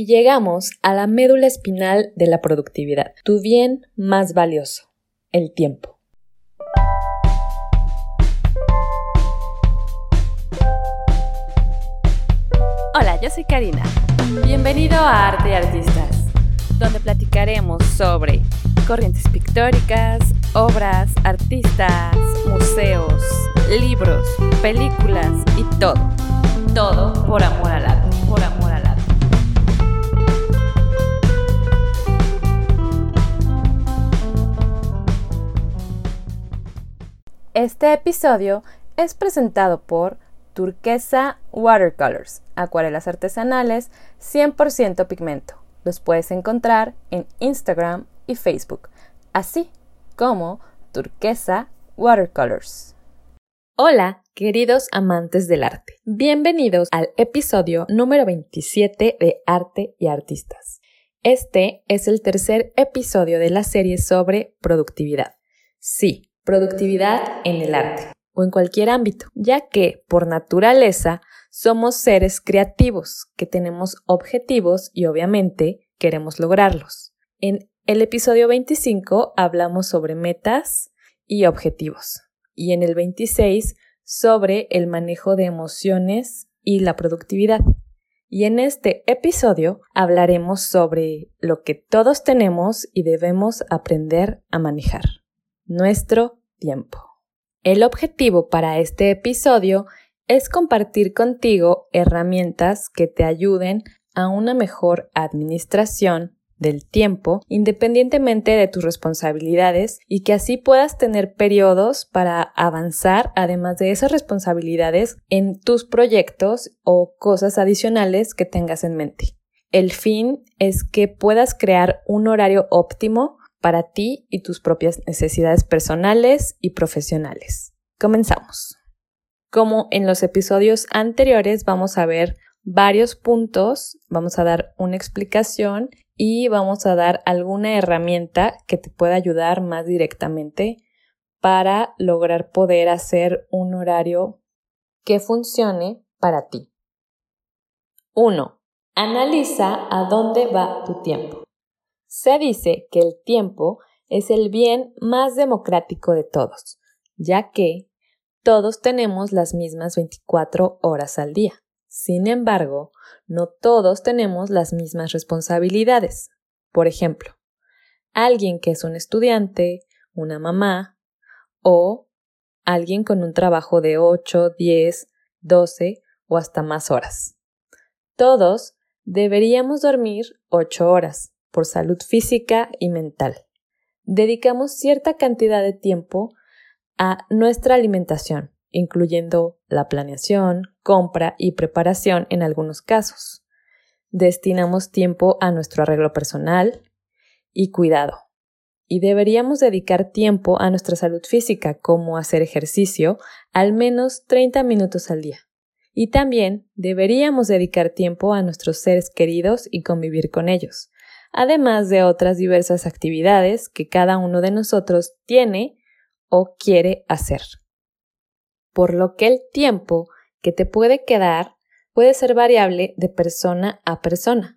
Y llegamos a la médula espinal de la productividad, tu bien más valioso, el tiempo. Hola, yo soy Karina. Bienvenido a Arte y Artistas, donde platicaremos sobre corrientes pictóricas, obras, artistas, museos, libros, películas y todo. Todo por amor al arte, por amor Este episodio es presentado por Turquesa Watercolors, acuarelas artesanales 100% pigmento. Los puedes encontrar en Instagram y Facebook, así como Turquesa Watercolors. Hola, queridos amantes del arte. Bienvenidos al episodio número 27 de Arte y Artistas. Este es el tercer episodio de la serie sobre productividad. Sí, productividad en el arte o en cualquier ámbito, ya que por naturaleza somos seres creativos que tenemos objetivos y obviamente queremos lograrlos. En el episodio 25 hablamos sobre metas y objetivos y en el 26 sobre el manejo de emociones y la productividad. Y en este episodio hablaremos sobre lo que todos tenemos y debemos aprender a manejar, nuestro tiempo. El objetivo para este episodio es compartir contigo herramientas que te ayuden a una mejor administración del tiempo independientemente de tus responsabilidades y que así puedas tener periodos para avanzar además de esas responsabilidades en tus proyectos o cosas adicionales que tengas en mente. El fin es que puedas crear un horario óptimo para ti y tus propias necesidades personales y profesionales. Comenzamos. Como en los episodios anteriores vamos a ver varios puntos, vamos a dar una explicación y vamos a dar alguna herramienta que te pueda ayudar más directamente para lograr poder hacer un horario que funcione para ti. 1. Analiza a dónde va tu tiempo. Se dice que el tiempo es el bien más democrático de todos, ya que todos tenemos las mismas 24 horas al día. Sin embargo, no todos tenemos las mismas responsabilidades. Por ejemplo, alguien que es un estudiante, una mamá o alguien con un trabajo de 8, 10, 12 o hasta más horas. Todos deberíamos dormir 8 horas, por salud física y mental. Dedicamos cierta cantidad de tiempo a nuestra alimentación, incluyendo la planeación, compra y preparación en algunos casos. Destinamos tiempo a nuestro arreglo personal y cuidado. Y deberíamos dedicar tiempo a nuestra salud física, como hacer ejercicio, al menos 30 minutos al día. Y también deberíamos dedicar tiempo a nuestros seres queridos y convivir con ellos, además de otras diversas actividades que cada uno de nosotros tiene o quiere hacer. Por lo que el tiempo que te puede quedar puede ser variable de persona a persona.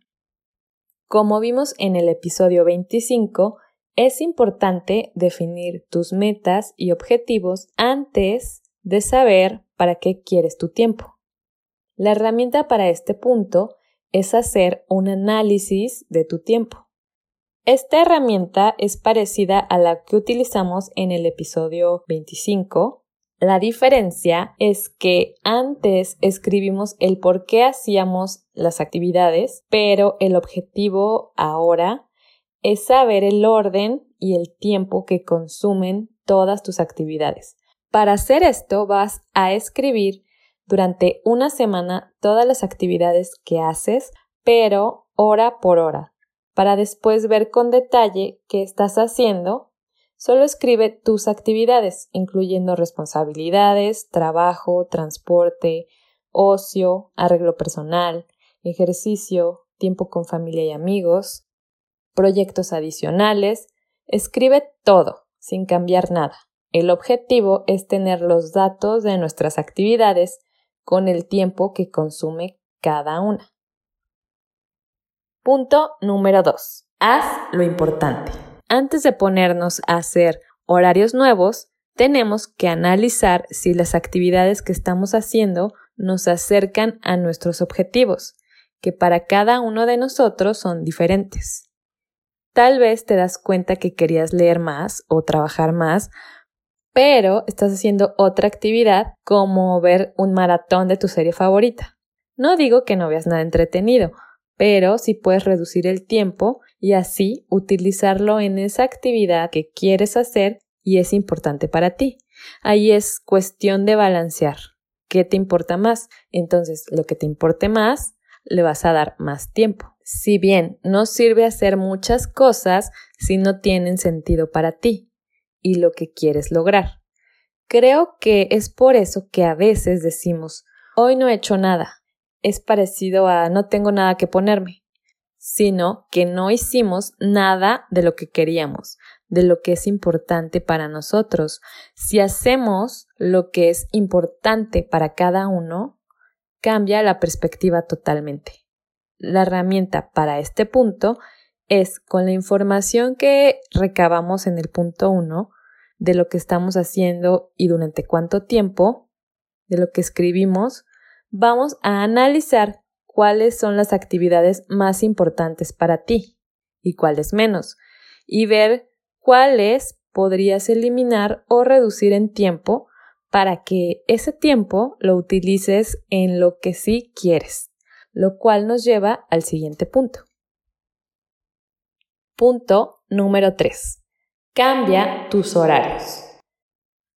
Como vimos en el episodio 25, es importante definir tus metas y objetivos antes de saber para qué quieres tu tiempo. La herramienta para este punto es hacer un análisis de tu tiempo. Esta herramienta es parecida a la que utilizamos en el episodio 25. La diferencia es que antes escribimos el por qué hacíamos las actividades, pero el objetivo ahora es saber el orden y el tiempo que consumen todas tus actividades. Para hacer esto vas a escribir durante una semana todas las actividades que haces, pero hora por hora. Para después ver con detalle qué estás haciendo, solo escribe tus actividades, incluyendo responsabilidades, trabajo, transporte, ocio, arreglo personal, ejercicio, tiempo con familia y amigos, proyectos adicionales. Escribe todo, sin cambiar nada. El objetivo es tener los datos de nuestras actividades con el tiempo que consume cada una. Punto número 2. Haz lo importante. Antes de ponernos a hacer horarios nuevos, tenemos que analizar si las actividades que estamos haciendo nos acercan a nuestros objetivos, que para cada uno de nosotros son diferentes. Tal vez te das cuenta que querías leer más o trabajar más, pero estás haciendo otra actividad como ver un maratón de tu serie favorita. No digo que no veas nada entretenido, pero si puedes reducir el tiempo y así utilizarlo en esa actividad que quieres hacer y es importante para ti. Ahí es cuestión de balancear. ¿Qué te importa más? Entonces, lo que te importe más, le vas a dar más tiempo. Si bien no sirve hacer muchas cosas si no tienen sentido para ti y lo que quieres lograr. Creo que es por eso que a veces decimos, hoy no he hecho nada, es parecido a no tengo nada que ponerme, sino que no hicimos nada de lo que queríamos, de lo que es importante para nosotros. Si hacemos lo que es importante para cada uno, cambia la perspectiva totalmente. La herramienta para este punto es con la información que recabamos en el punto 1 de lo que estamos haciendo y durante cuánto tiempo, de lo que escribimos, vamos a analizar cuáles son las actividades más importantes para ti y cuáles menos, y ver cuáles podrías eliminar o reducir en tiempo para que ese tiempo lo utilices en lo que sí quieres, lo cual nos lleva al siguiente punto. Punto número 3. Cambia tus horarios.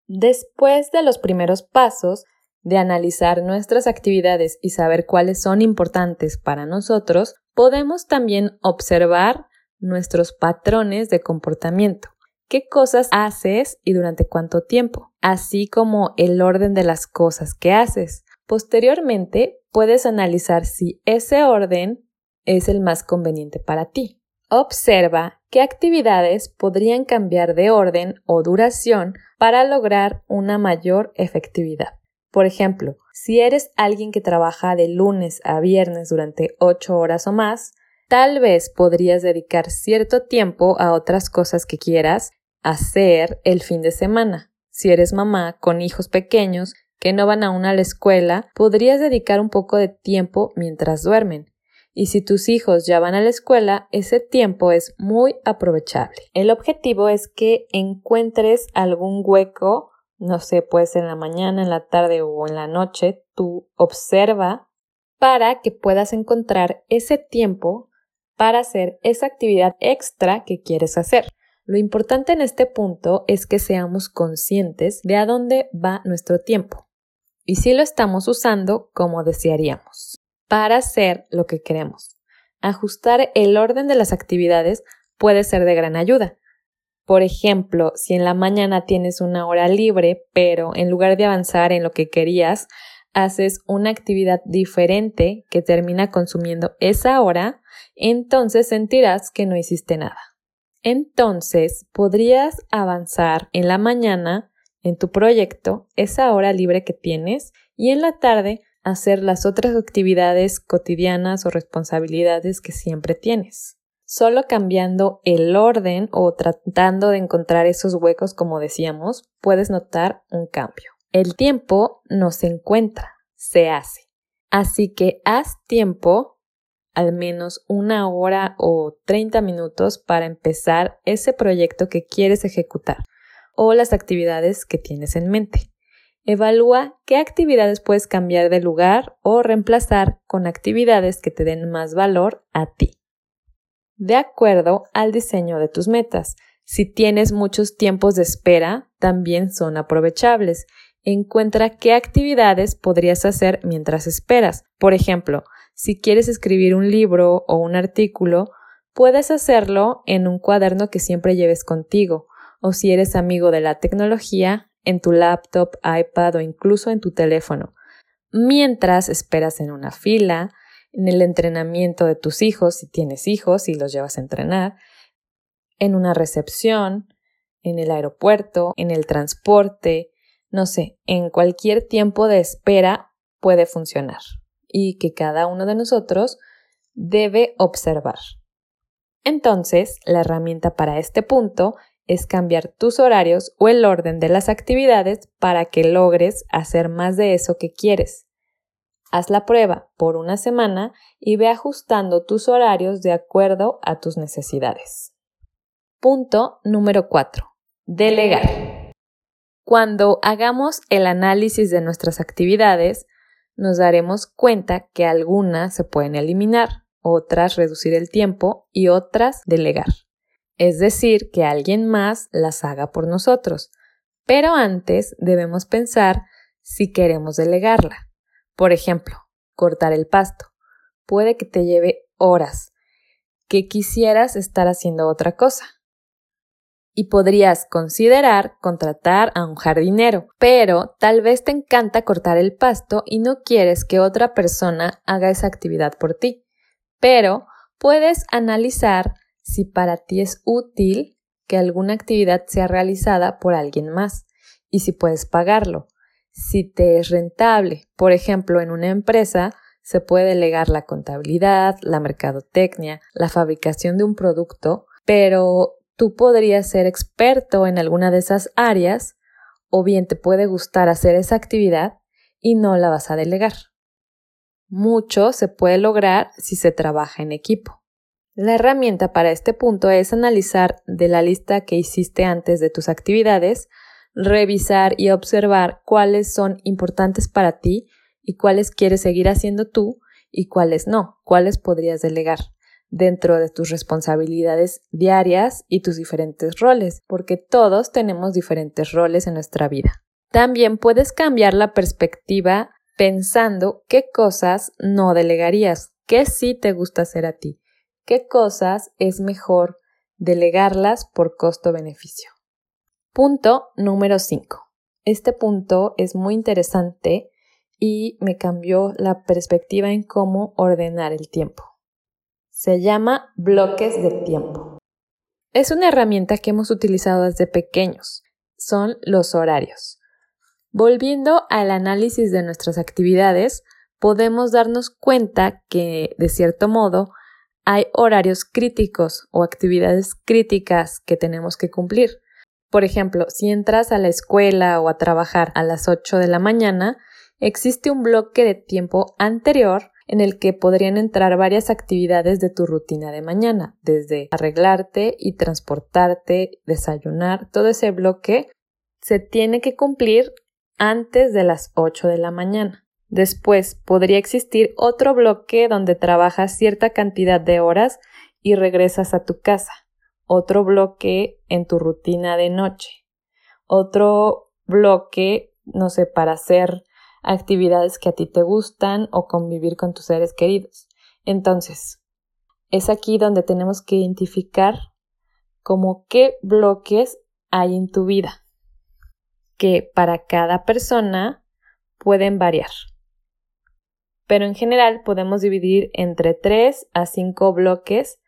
Después de los primeros pasos, de analizar nuestras actividades y saber cuáles son importantes para nosotros, podemos también observar nuestros patrones de comportamiento. ¿Qué cosas haces y durante cuánto tiempo? Así como el orden de las cosas que haces. Posteriormente, puedes analizar si ese orden es el más conveniente para ti. Observa qué actividades podrían cambiar de orden o duración para lograr una mayor efectividad. Por ejemplo, si eres alguien que trabaja de lunes a viernes durante 8 horas o más, tal vez podrías dedicar cierto tiempo a otras cosas que quieras hacer el fin de semana. Si eres mamá con hijos pequeños que no van aún a la escuela, podrías dedicar un poco de tiempo mientras duermen. Y si tus hijos ya van a la escuela, ese tiempo es muy aprovechable. El objetivo es que encuentres algún hueco no sé, puede ser en la mañana, en la tarde o en la noche, tú observa para que puedas encontrar ese tiempo para hacer esa actividad extra que quieres hacer. Lo importante en este punto es que seamos conscientes de a dónde va nuestro tiempo y si lo estamos usando como desearíamos para hacer lo que queremos. Ajustar el orden de las actividades puede ser de gran ayuda. Por ejemplo, si en la mañana tienes una hora libre, pero en lugar de avanzar en lo que querías, haces una actividad diferente que termina consumiendo esa hora, entonces sentirás que no hiciste nada. Entonces, podrías avanzar en la mañana en tu proyecto, esa hora libre que tienes, y en la tarde hacer las otras actividades cotidianas o responsabilidades que siempre tienes. Solo cambiando el orden o tratando de encontrar esos huecos, como decíamos, puedes notar un cambio. El tiempo no se encuentra, se hace. Así que haz tiempo, al menos una hora o 30 minutos para empezar ese proyecto que quieres ejecutar o las actividades que tienes en mente. Evalúa qué actividades puedes cambiar de lugar o reemplazar con actividades que te den más valor a ti de acuerdo al diseño de tus metas. Si tienes muchos tiempos de espera, también son aprovechables. Encuentra qué actividades podrías hacer mientras esperas. Por ejemplo, si quieres escribir un libro o un artículo, puedes hacerlo en un cuaderno que siempre lleves contigo, o si eres amigo de la tecnología, en tu laptop, iPad o incluso en tu teléfono. Mientras esperas en una fila, en el entrenamiento de tus hijos, si tienes hijos y los llevas a entrenar, en una recepción, en el aeropuerto, en el transporte, no sé, en cualquier tiempo de espera puede funcionar y que cada uno de nosotros debe observar. Entonces, la herramienta para este punto es cambiar tus horarios o el orden de las actividades para que logres hacer más de eso que quieres. Haz la prueba por una semana y ve ajustando tus horarios de acuerdo a tus necesidades. Punto número 4. Delegar. Cuando hagamos el análisis de nuestras actividades, nos daremos cuenta que algunas se pueden eliminar, otras reducir el tiempo y otras delegar es decir, que alguien más las haga por nosotros. Pero antes debemos pensar si queremos delegarla. Por ejemplo, cortar el pasto. Puede que te lleve horas, que quisieras estar haciendo otra cosa. Y podrías considerar contratar a un jardinero, pero tal vez te encanta cortar el pasto y no quieres que otra persona haga esa actividad por ti. Pero puedes analizar si para ti es útil que alguna actividad sea realizada por alguien más y si puedes pagarlo. Si te es rentable, por ejemplo, en una empresa se puede delegar la contabilidad, la mercadotecnia, la fabricación de un producto, pero tú podrías ser experto en alguna de esas áreas o bien te puede gustar hacer esa actividad y no la vas a delegar. Mucho se puede lograr si se trabaja en equipo. La herramienta para este punto es analizar de la lista que hiciste antes de tus actividades, revisar y observar cuáles son importantes para ti y cuáles quieres seguir haciendo tú y cuáles no, cuáles podrías delegar dentro de tus responsabilidades diarias y tus diferentes roles, porque todos tenemos diferentes roles en nuestra vida. También puedes cambiar la perspectiva pensando qué cosas no delegarías, qué sí te gusta hacer a ti qué cosas es mejor delegarlas por costo-beneficio. Punto número 5. Este punto es muy interesante y me cambió la perspectiva en cómo ordenar el tiempo. Se llama bloques de tiempo. Es una herramienta que hemos utilizado desde pequeños. Son los horarios. Volviendo al análisis de nuestras actividades, podemos darnos cuenta que, de cierto modo, hay horarios críticos o actividades críticas que tenemos que cumplir. Por ejemplo, si entras a la escuela o a trabajar a las 8 de la mañana, existe un bloque de tiempo anterior en el que podrían entrar varias actividades de tu rutina de mañana, desde arreglarte y transportarte, desayunar, todo ese bloque se tiene que cumplir antes de las 8 de la mañana. Después podría existir otro bloque donde trabajas cierta cantidad de horas y regresas a tu casa. Otro bloque en tu rutina de noche. Otro bloque, no sé, para hacer actividades que a ti te gustan o convivir con tus seres queridos. Entonces, es aquí donde tenemos que identificar como qué bloques hay en tu vida, que para cada persona pueden variar pero en general podemos dividir entre 3 a 5 bloques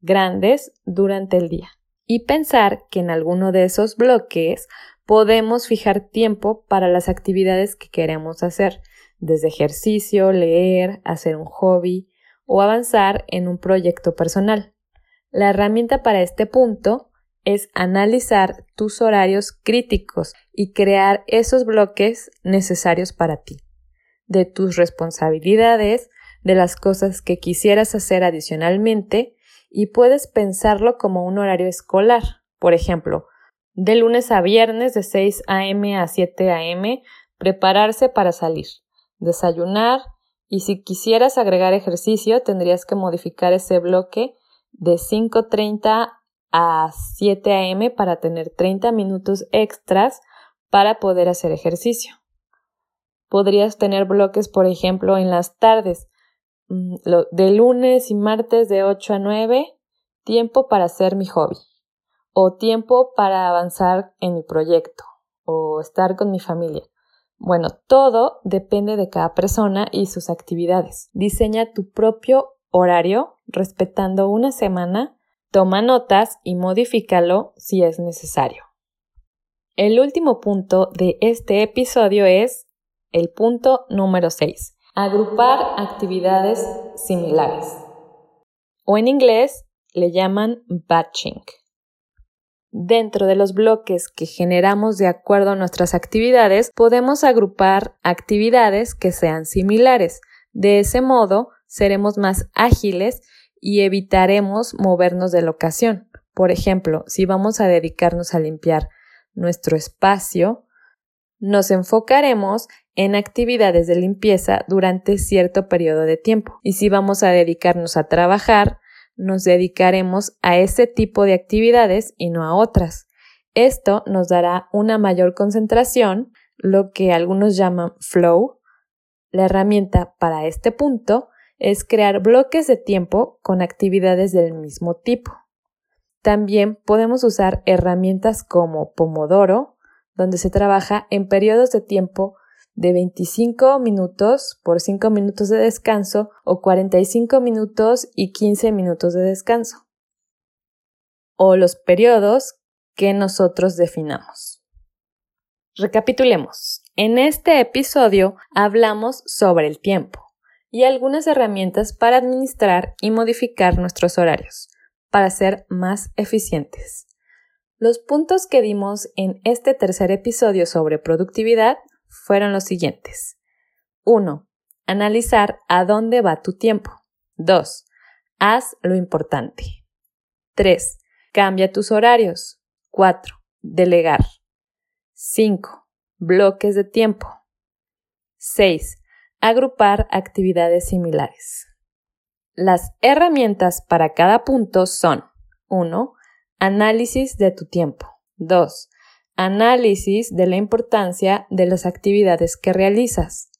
grandes durante el día y pensar que en alguno de esos bloques podemos fijar tiempo para las actividades que queremos hacer, desde ejercicio, leer, hacer un hobby o avanzar en un proyecto personal. La herramienta para este punto es analizar tus horarios críticos y crear esos bloques necesarios para ti de tus responsabilidades, de las cosas que quisieras hacer adicionalmente y puedes pensarlo como un horario escolar. Por ejemplo, de lunes a viernes de 6 a.m. a 7 a.m. prepararse para salir, desayunar y si quisieras agregar ejercicio tendrías que modificar ese bloque de 5.30 a 7 a.m. para tener 30 minutos extras para poder hacer ejercicio. Podrías tener bloques, por ejemplo, en las tardes, mm, de lunes y martes de 8 a 9, tiempo para hacer mi hobby, o tiempo para avanzar en mi proyecto, o estar con mi familia. Bueno, todo depende de cada persona y sus actividades. Diseña tu propio horario respetando una semana, toma notas y modifícalo si es necesario. El último punto de este episodio es el punto número 6. Agrupar actividades similares. o en inglés le llaman batching. Dentro de los bloques que generamos de acuerdo a nuestras actividades, podemos agrupar actividades que sean similares. De ese modo, seremos más ágiles y evitaremos movernos de locación. Por ejemplo, si vamos a dedicarnos a limpiar nuestro espacio, nos enfocaremos en actividades de limpieza durante cierto periodo de tiempo. Y si vamos a dedicarnos a trabajar, nos dedicaremos a ese tipo de actividades y no a otras. Esto nos dará una mayor concentración, lo que algunos llaman flow. La herramienta para este punto es crear bloques de tiempo con actividades del mismo tipo. También podemos usar herramientas como Pomodoro, donde se trabaja en periodos de tiempo de 25 minutos por 5 minutos de descanso o 45 minutos y 15 minutos de descanso. O los periodos que nosotros definamos. Recapitulemos. En este episodio hablamos sobre el tiempo y algunas herramientas para administrar y modificar nuestros horarios para ser más eficientes. Los puntos que dimos en este tercer episodio sobre productividad fueron los siguientes. 1. Analizar a dónde va tu tiempo. 2. Haz lo importante. 3. Cambia tus horarios. 4. Delegar. 5. Bloques de tiempo. 6. Agrupar actividades similares. Las herramientas para cada punto son 1. Análisis de tu tiempo. 2. Análisis de la importancia de las actividades que realizas.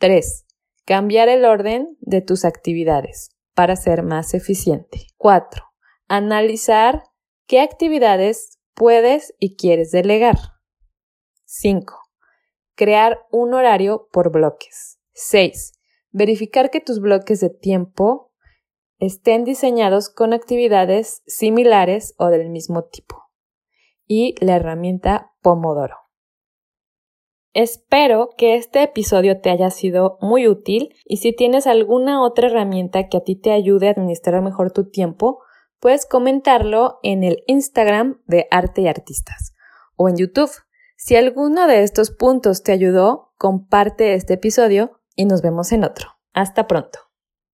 3. Cambiar el orden de tus actividades para ser más eficiente. 4. Analizar qué actividades puedes y quieres delegar. 5. Crear un horario por bloques. 6. Verificar que tus bloques de tiempo estén diseñados con actividades similares o del mismo tipo. Y la herramienta Pomodoro. Espero que este episodio te haya sido muy útil y si tienes alguna otra herramienta que a ti te ayude a administrar mejor tu tiempo, puedes comentarlo en el Instagram de Arte y Artistas o en YouTube. Si alguno de estos puntos te ayudó, comparte este episodio y nos vemos en otro. Hasta pronto.